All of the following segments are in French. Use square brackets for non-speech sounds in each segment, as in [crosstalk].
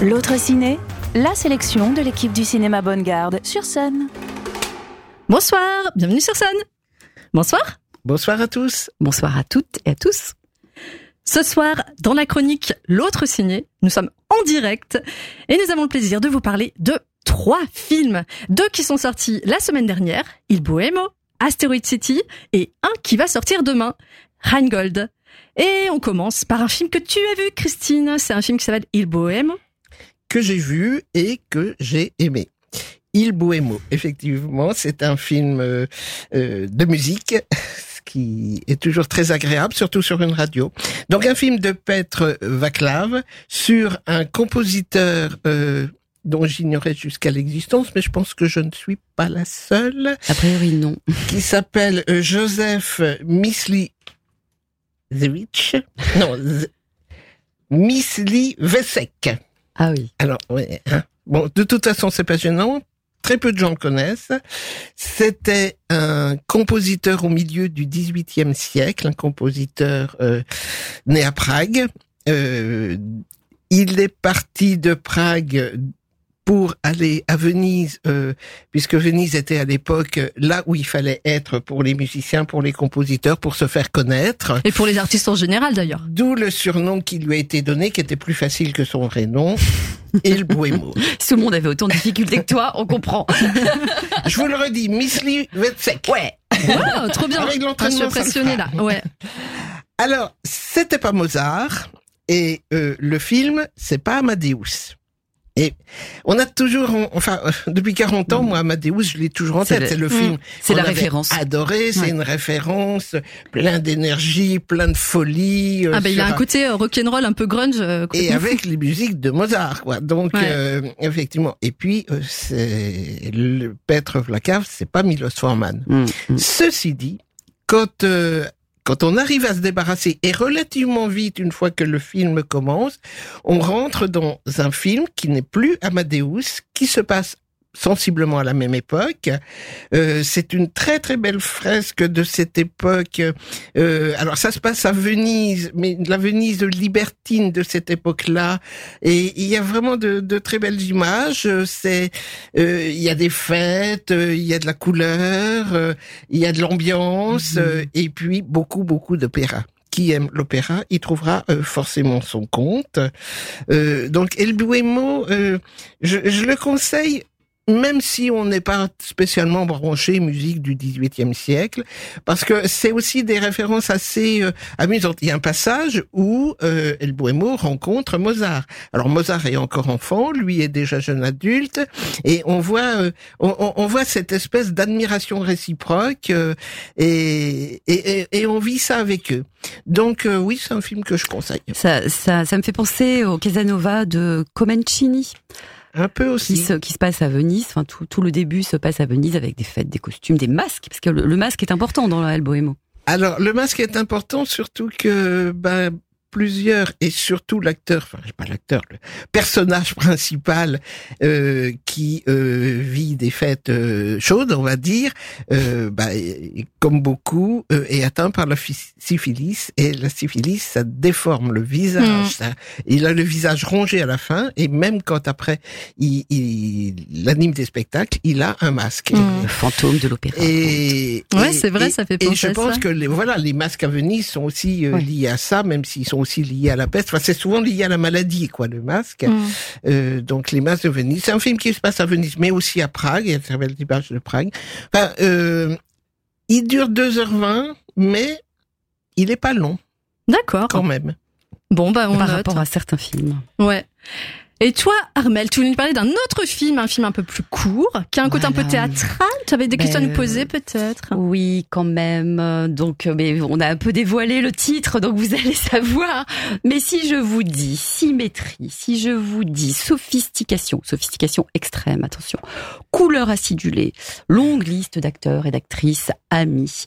L'autre ciné, la sélection de l'équipe du cinéma Bonne Garde sur scène. Bonsoir, bienvenue sur scène. Bonsoir. Bonsoir à tous. Bonsoir à toutes et à tous. Ce soir, dans la chronique L'autre ciné, nous sommes en direct et nous avons le plaisir de vous parler de trois films. Deux qui sont sortis la semaine dernière, Il Bohemo, Asteroid City et un qui va sortir demain, Rheingold. Et on commence par un film que tu as vu, Christine. C'est un film qui s'appelle Il Bohème. Que j'ai vu et que j'ai aimé. Il Bohemo, effectivement, c'est un film euh, euh, de musique [laughs] ce qui est toujours très agréable, surtout sur une radio. Donc un film de Petre Vaclav sur un compositeur euh, dont j'ignorais jusqu'à l'existence, mais je pense que je ne suis pas la seule. A priori, non. Qui s'appelle Joseph Misli Zewicz. Non, Misli Vesek. Ah oui. Alors, ouais, hein. bon, de toute façon, c'est passionnant. Très peu de gens le connaissent. C'était un compositeur au milieu du XVIIIe siècle, un compositeur euh, né à Prague. Euh, il est parti de Prague pour aller à Venise, euh, puisque Venise était à l'époque là où il fallait être pour les musiciens, pour les compositeurs, pour se faire connaître. Et pour les artistes en général d'ailleurs. D'où le surnom qui lui a été donné, qui était plus facile que son vrai nom, [laughs] Il Bohemo. Si tout le monde avait autant de difficultés que toi, on comprend. Je vous le redis, Misli Vetsek. Ouais. Wow, trop bien. Avec je suis impressionnée là. Ouais. Alors, c'était pas Mozart, et euh, le film, c'est pas Amadeus. Et on a toujours, enfin, [laughs] depuis 40 ans, moi, Amadeus, je l'ai toujours en tête. C'est le Mm. film. C'est la référence. Adoré, c'est Ouais. une référence, plein d'énergie, plein de folie. euh, Ah ben il a un côté euh, rock'n'roll un peu grunge. euh, et avec les musiques de Mozart, quoi. Donc, Ouais. euh, effectivement. Et puis, euh, c'est le Petre Vlakav, c'est pas Milos Forman. Mm, mm. Ceci dit, quand euh, quand on arrive à se débarrasser et relativement vite une fois que le film commence, on rentre dans un film qui n'est plus Amadeus, qui se passe sensiblement à la même époque. Euh, c'est une très très belle fresque de cette époque. Euh, alors ça se passe à Venise, mais la Venise libertine de cette époque-là. Et il y a vraiment de, de très belles images. C'est euh, il y a des fêtes, il y a de la couleur, euh, il y a de l'ambiance, Mhm. euh, et puis beaucoup beaucoup d'opéra. Qui aime l'opéra, y trouvera euh, forcément son compte. Euh, donc El Buemo, euh, je, je le conseille même si on n'est pas spécialement branché musique du XVIIIe siècle, parce que c'est aussi des références assez euh, amusantes. Il y a un passage où euh, El Bohemo rencontre Mozart. Alors Mozart est encore enfant, lui est déjà jeune adulte, et on voit, euh, on, on- voit cette espèce d'admiration réciproque, euh, et, et, et on vit ça avec eux. Donc euh, oui, c'est un film que je conseille. Ça, ça, ça me fait penser au Casanova de Comencini, Un peu qui aussi. se, qui se passe à Venise. Enfin, tout, tout le début se passe à Venise avec des fêtes, des costumes, des masques, parce que le, le masque est important dans El Bohemo. Alors, le masque est important, surtout que ben, plusieurs, et surtout l'acteur, enfin, pas l'acteur, le personnage principal euh, qui euh, vit des fêtes euh, chaudes, on va dire, euh, et- comme beaucoup, euh, est atteint par la syphilis. Et la syphilis, ça déforme le visage. Mm. ça- il a le visage rongé à la fin, et même quand après il, il, il anime des spectacles, il a un masque. Mm. Le fantôme de l'opéra. Et, Ouais, et- c'est vrai, et- ça fait Et penser je à pense ça. que les, voilà, les masques à Venise sont aussi euh, Ouais. liés à ça, même s'ils sont aussi liés à la peste. Enfin, c'est souvent lié à la maladie, quoi, le masque. Mm. Euh, donc, les masques de Venise. C'est un film qui se passe à Venise, mais aussi à Prague. Il y a très belle image de Prague. Enfin, euh, il dure 2h20, mais il est pas long, D'accord. quand même. Bon bah on Par note. rapport à certains films. Ouais. Et toi, Armel, tu voulais nous parler d'un autre film, un film un peu plus court, qui a un côté un peu théâtral. Tu avais des Ben, questions à nous poser, peut-être. Oui, quand même. Donc, euh, mais on a un peu dévoilé le titre, donc vous allez [laughs] savoir. Mais si je vous dis symétrie, si je vous dis sophistication, sophistication extrême, attention, couleur acidulée, longue liste d'acteurs et d'actrices amis,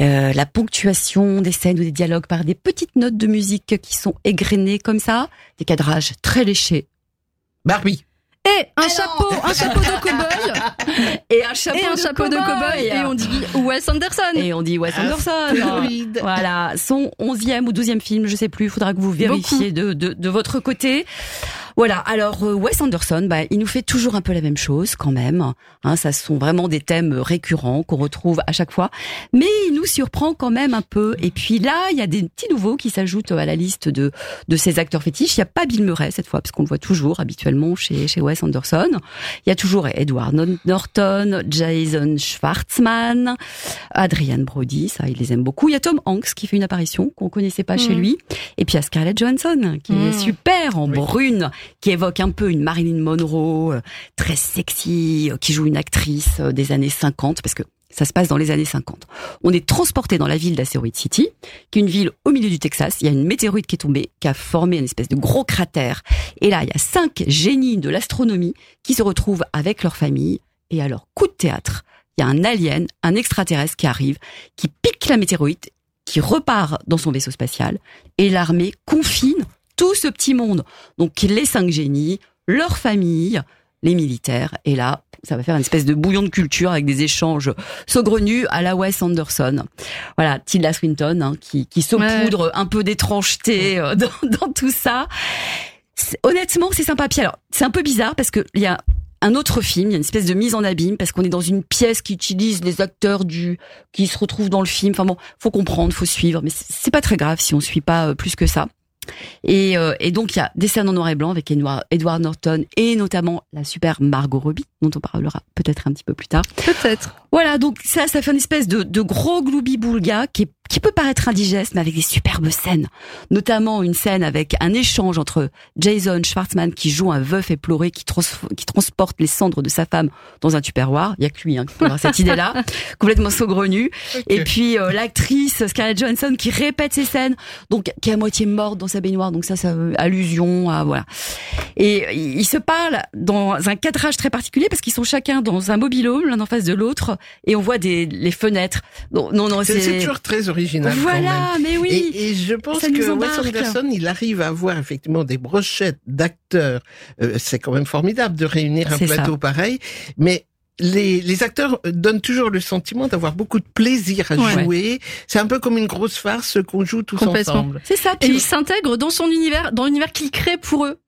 euh, la ponctuation des scènes ou des dialogues par des petites notes de musique qui sont égrenées comme ça, des cadrages très léchés, Barbie. et un chapeau, un chapeau de cow-boy Et un chapeau et un de chapeau de cow-boy et on dit Wes Anderson. Et on dit Wes Anderson. Astéroïde. Voilà, son onzième ou douzième film, je sais plus, il faudra que vous vérifiez de, de, de votre côté. Voilà, alors euh, Wes Anderson, bah, il nous fait toujours un peu la même chose quand même. Hein, ça sont vraiment des thèmes récurrents qu'on retrouve à chaque fois, mais il nous surprend quand même un peu. Et puis là, il y a des petits nouveaux qui s'ajoutent à la liste de de ces acteurs fétiches. Il n'y a pas Bill Murray cette fois, parce qu'on le voit toujours habituellement chez chez Wes Anderson. Il y a toujours Edward Norton, Jason Schwartzman, Adrian Brody, ça il les aime beaucoup. Il y a Tom Hanks qui fait une apparition qu'on connaissait pas chez Mhm. lui, et puis il y a Scarlett Johansson qui est Mhm. super en Oui. brune, qui évoque un peu une Marilyn Monroe, euh, très sexy, euh, qui joue une actrice euh, des années 50, parce que ça se passe dans les années 50. On est transporté dans la ville d'Asteroid City, qui est une ville au milieu du Texas. Il y a une météorite qui est tombée, qui a formé une espèce de gros cratère. Et là, il y a cinq génies de l'astronomie qui se retrouvent avec leur famille. Et à leur coup de théâtre, il y a un alien, un extraterrestre qui arrive, qui pique la météorite, qui repart dans son vaisseau spatial. Et l'armée confine tout ce petit monde. Donc les cinq génies, leur famille, les militaires. Et là, ça va faire une espèce de bouillon de culture avec des échanges saugrenus à la Wes Anderson. Voilà, Tilda Swinton hein, qui, qui saupoudre un peu d'étrangeté euh, [laughs] dans, dans tout ça. Honnêtement, c'est sympa. Puis alors, c'est un peu bizarre parce que il y a un autre film, il y a une espèce de mise en abîme parce qu'on est dans une pièce qui utilise les acteurs du qui se retrouvent dans le film. Enfin bon, faut comprendre, faut suivre, mais c'est c'est pas très grave si on suit pas euh, plus que ça. Et, euh, et donc il y a des scènes en noir et blanc avec Edward, Edward Norton et notamment la super Margot Robbie dont on parlera peut-être un petit peu plus tard. Peut-être. Voilà, donc ça, ça fait une espèce de, de gros gloubi-boulga qui, est- qui peut paraître indigeste, mais avec des superbes scènes. Notamment une scène avec un échange entre Jason Schwartzman qui joue un veuf éploré qui, trans- qui transporte les cendres de sa femme dans un tupperware. Il y a que lui hein, qui peut avoir cette idée-là, [laughs] complètement saugrenue. Et puis euh, l'actrice Scarlett Johansson qui répète ces scènes, donc qui est à moitié morte dans sa baignoire. Donc ça, ça allusion à voilà. Et ils se parlent dans un cadrage très particulier parce qu'ils sont chacun dans un mobilhome, l'un en face de l'autre, et on voit des les fenêtres. Non, non, non C'est c'est c'est toujours très original. quand même. voilà, mais oui. Et, et je pense que Wes. Anderson, il arrive à avoir effectivement des brochettes d'acteurs. Euh, c'est quand même formidable de réunir un ça. plateau pareil. Mais les, les acteurs donnent toujours le sentiment d'avoir beaucoup de plaisir à Ouais. jouer. C'est un peu comme une grosse farce qu'on joue tous ensemble. C'est ça. Et puis- il s'intègre dans son univers, dans l'univers qu'il crée pour eux.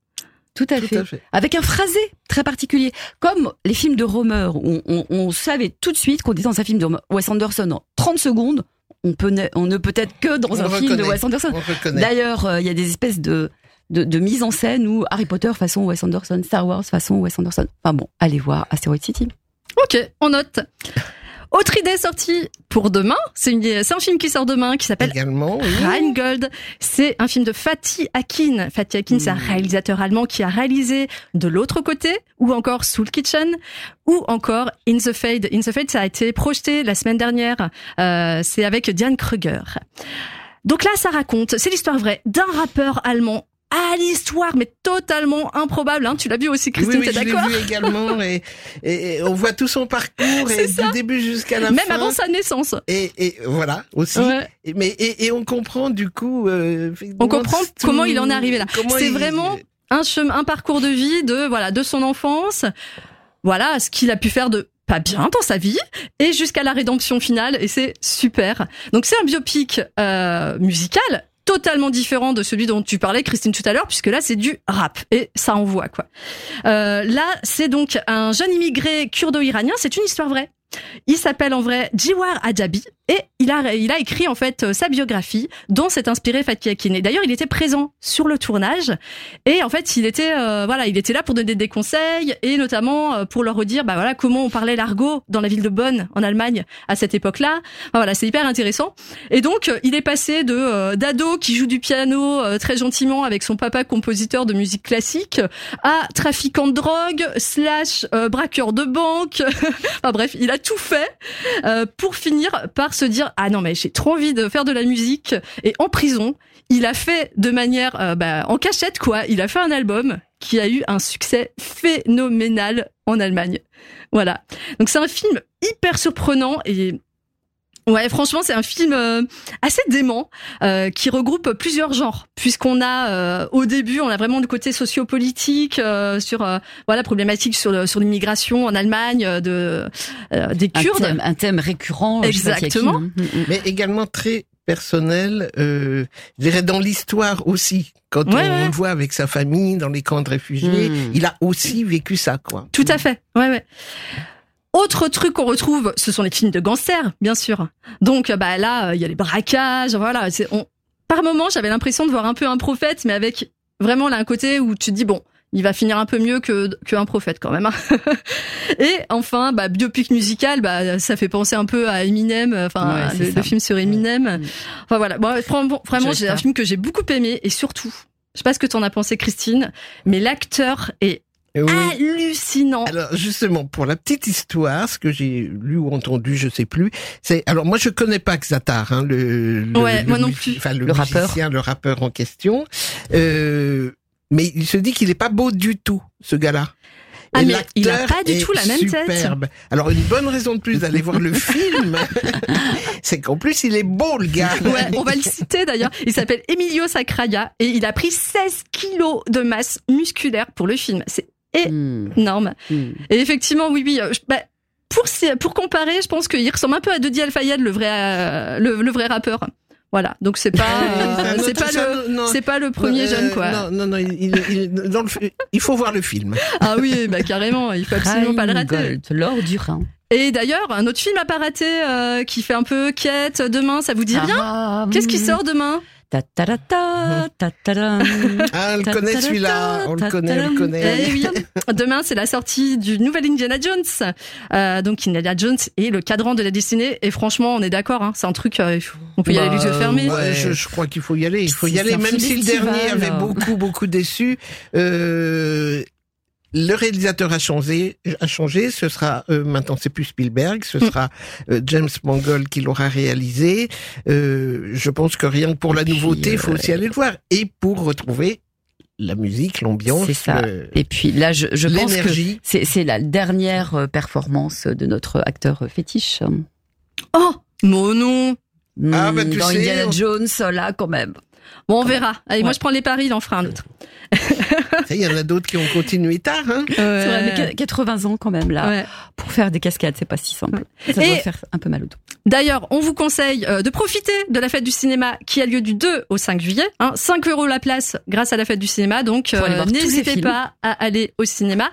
tout à Tout fait. à fait. Avec un phrasé très particulier, comme les films de Romer, où on, savait tout de suite qu'on était dans un film de Wes Anderson en 30 secondes. On, peut ne, on ne peut être que dans On un film de. Wes Anderson. D'ailleurs, euh, il y a des espèces de, de, de mise en scène où Harry Potter façon Wes Anderson, Star Wars façon Wes Anderson. Enfin bon, allez voir Asteroid City. Ok, on note. Autre idée sortie pour demain, c'est un film qui sort demain qui s'appelle oui. Rheingold. C'est un film de Fatih Akin. Fatih Akin, c'est un Mm. réalisateur allemand qui a réalisé De l'autre côté, ou encore Soul Kitchen, ou encore In the Fade. In the Fade, ça a été projeté la semaine dernière. Euh, c'est avec Diane Kruger. Donc là, ça raconte, c'est l'histoire vraie d'un rappeur allemand à l'histoire, mais totalement improbable. Hein. Tu l'as vu aussi, Christine, oui, oui, t'es je l'ai d'accord vu également [laughs] et, et, et on voit tout son parcours et du début jusqu'à la Même fin. avant sa naissance. Et, et voilà aussi. Ouais. Mais et, et on comprend du coup. euh, On comprend tout- comment il en est arrivé là. C'est il- vraiment un chemin, un parcours de vie de voilà de son enfance, voilà ce qu'il a pu faire de pas bien dans sa vie et jusqu'à la rédemption finale et c'est super. Donc c'est un biopic euh, musical totalement différent de celui dont tu parlais Christine tout à l'heure puisque là c'est du rap et ça envoie quoi. Euh, là c'est donc un jeune immigré kurdo-iranien, c'est une histoire vraie. Il s'appelle en vrai Jiwar Adjabi et il a, il a écrit en fait euh, sa biographie dont s'est inspiré Fatih Akin. D'ailleurs, il était présent sur le tournage et en fait, il était euh, voilà, il était là pour donner des conseils et notamment euh, pour leur redire bah voilà comment on parlait l'argot dans la ville de Bonn en Allemagne à cette époque-là. Voilà, c'est hyper intéressant. Et donc, il est passé de d'ado qui joue du piano très gentiment avec son papa compositeur de musique classique à trafiquant de drogue slash braqueur de banque. [laughs] bref, il a tout fait euh, pour finir par se dire ah non mais j'ai trop envie de faire de la musique. Et en prison il a fait de manière euh, bah, en cachette quoi. Il a fait un album qui a eu un succès phénoménal en Allemagne. Voilà. Donc c'est un film hyper surprenant et Ouais, franchement, c'est un film euh, assez dément euh, qui regroupe plusieurs genres, puisqu'on a euh, au début, on a vraiment le côté sociopolitique euh, sur euh, voilà problématique sur le- sur l'immigration en Allemagne euh, de euh, des Un Kurdes. thème, un thème récurrent. je sais pas s'il y a qui, Exactement. hein. Mm, mm. mais également très personnel, euh, je dirais dans l'histoire aussi. Quand Ouais, on, ouais. le voit avec sa famille dans les camps de réfugiés, Mm. il a aussi vécu ça, quoi. Tout à fait. Ouais, ouais. Autre truc qu'on retrouve, ce sont les films de gangsters, bien sûr. Donc bah là, il y a les braquages, voilà. C'est on. Par moment, j'avais l'impression de voir un peu un prophète, mais avec vraiment là un côté où tu te dis bon, il va finir un peu mieux que qu'un prophète quand même. hein. [laughs] Et enfin, bah biopic musical, bah ça fait penser un peu à Eminem, euh, enfin Ouais, le, film sur Eminem. Mm. Enfin voilà, bon, vraiment, j'ai un film que j'ai beaucoup aimé et surtout, je sais pas ce que t'en as pensé, Christine, mais l'acteur est oui. hallucinant. Alors justement, pour la petite histoire, ce que j'ai lu ou entendu, je sais plus, c'est alors moi je connais pas Xatar, hein, le, le Ouais, le moi non mu- plus. enfin le, Le rappeur. le rappeur en question, euh, mais il se dit qu'il est pas beau du tout, ce gars-là. Ah, Et mais il a l'acteur pas du tout la même tête. superbe. Alors une bonne raison de plus d'aller voir le [laughs] film, c'est qu'en plus il est beau le gars. Ouais, on va le citer d'ailleurs. Il s'appelle Emilio Sacraia et il a pris 16 kilos de masse musculaire pour le film. C'est Mm, énorme. mm. Et effectivement, oui, oui. euh, je- bah, pour, pour comparer, je pense qu'il ressemble un peu à Dodi Al-Fayed, le vrai, euh, le, le vrai rappeur. Voilà. Donc c'est pas, [laughs] euh, c'est pas le, c'est pas le premier euh, jeune quoi. Non, non, non, il, il- il- dans le fi- il faut voir le film. [laughs] Ah oui, bah carrément. Il faut absolument pas le rater. L'or du Rhin. Et d'ailleurs, un autre film à pas rater euh, qui fait un peu quête demain, ça vous dit rien? Ah, Qu'est-ce qui mm. sort demain? Ta ta ta ta ta ta. Ah, on le connaît celui-là, on le connaît, on le connaît. Eh oui. Demain, c'est la sortie du nouvel Indiana Jones. Euh, donc Indiana Jones est le cadran de la destinée. Et franchement, on est d'accord. Hein, c'est un truc, euh, on peut y aller les yeux fermés. Bah, Ouais, je, je crois qu'il faut y aller. Il faut y aller, même si le dernier avait beaucoup, beaucoup déçu. Euh, le réalisateur a changé, a changé. Ce sera euh, maintenant, c'est plus Spielberg, ce Mm. sera euh, James Mangold qui l'aura réalisé. Euh, je pense que rien que pour la puis, nouveauté, il faut aussi aller le voir et pour retrouver la musique, l'ambiance, C'est ça. le- Et puis là, je, je pense que c'est c'est la dernière performance de notre acteur fétiche. Oh, mon nom. Ah, bah, tu Dans sais, Indiana on- Jones, là, quand même. Bon, on verra. Allez, moi Ouais. je prends les paris, il en fera un autre. Il y en a d'autres qui ont continué tard. Hein. C'est vrai, mais qu- 80 ans quand même, là. Ouais. Pour faire des cascades, c'est pas si simple. Ça Et- doit faire un peu mal au dos. D'ailleurs, on vous conseille euh, de profiter de la fête du cinéma qui a lieu du 2 au 5 juillet. Hein, 5 euros la place grâce à la fête du cinéma. Donc, euh, n'hésitez pas à aller au cinéma.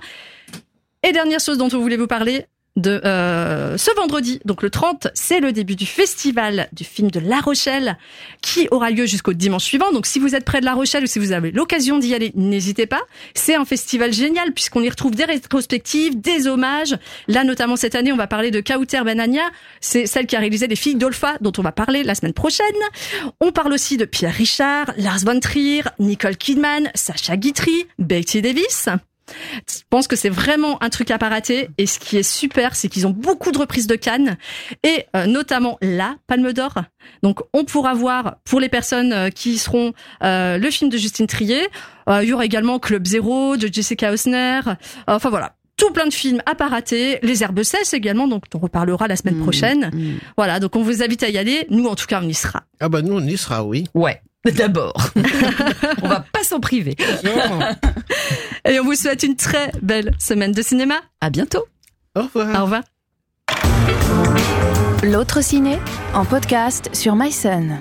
Et dernière chose dont on voulait vous parler, de euh, ce vendredi, donc le 30, c'est le début du festival du film de La Rochelle qui aura lieu jusqu'au dimanche suivant. Donc si vous êtes près de La Rochelle ou si vous avez l'occasion d'y aller, n'hésitez pas. C'est un festival génial puisqu'on y retrouve des rétrospectives, des hommages. Là notamment cette année, on va parler de Kauter Benania, c'est celle qui a réalisé Les filles d'Olpha dont on va parler la semaine prochaine. On parle aussi de Pierre Richard, Lars von Trier, Nicole Kidman, Sacha Guitry, Betty Davis. Je pense que c'est vraiment un truc à pas rater. Et ce qui est super, c'est qu'ils ont beaucoup de reprises de Cannes et euh, notamment la Palme d'Or. Donc on pourra voir pour les personnes euh, qui y seront euh, le film de Justine Trier. Il y aura également Club Zéro de Jessica Hausner. Enfin voilà. Tout plein de films à pas rater, les herbes sèches également, donc on reparlera la semaine Mm, prochaine. mm. Voilà, donc on vous invite à y aller. Nous, en tout cas, on y sera. Ah bah nous on y sera, oui. Ouais. [laughs] D'abord. on va pas s'en priver. [laughs] Et on vous souhaite une très belle semaine de cinéma. À bientôt. Au revoir. Au revoir. L'autre ciné en podcast sur MySun.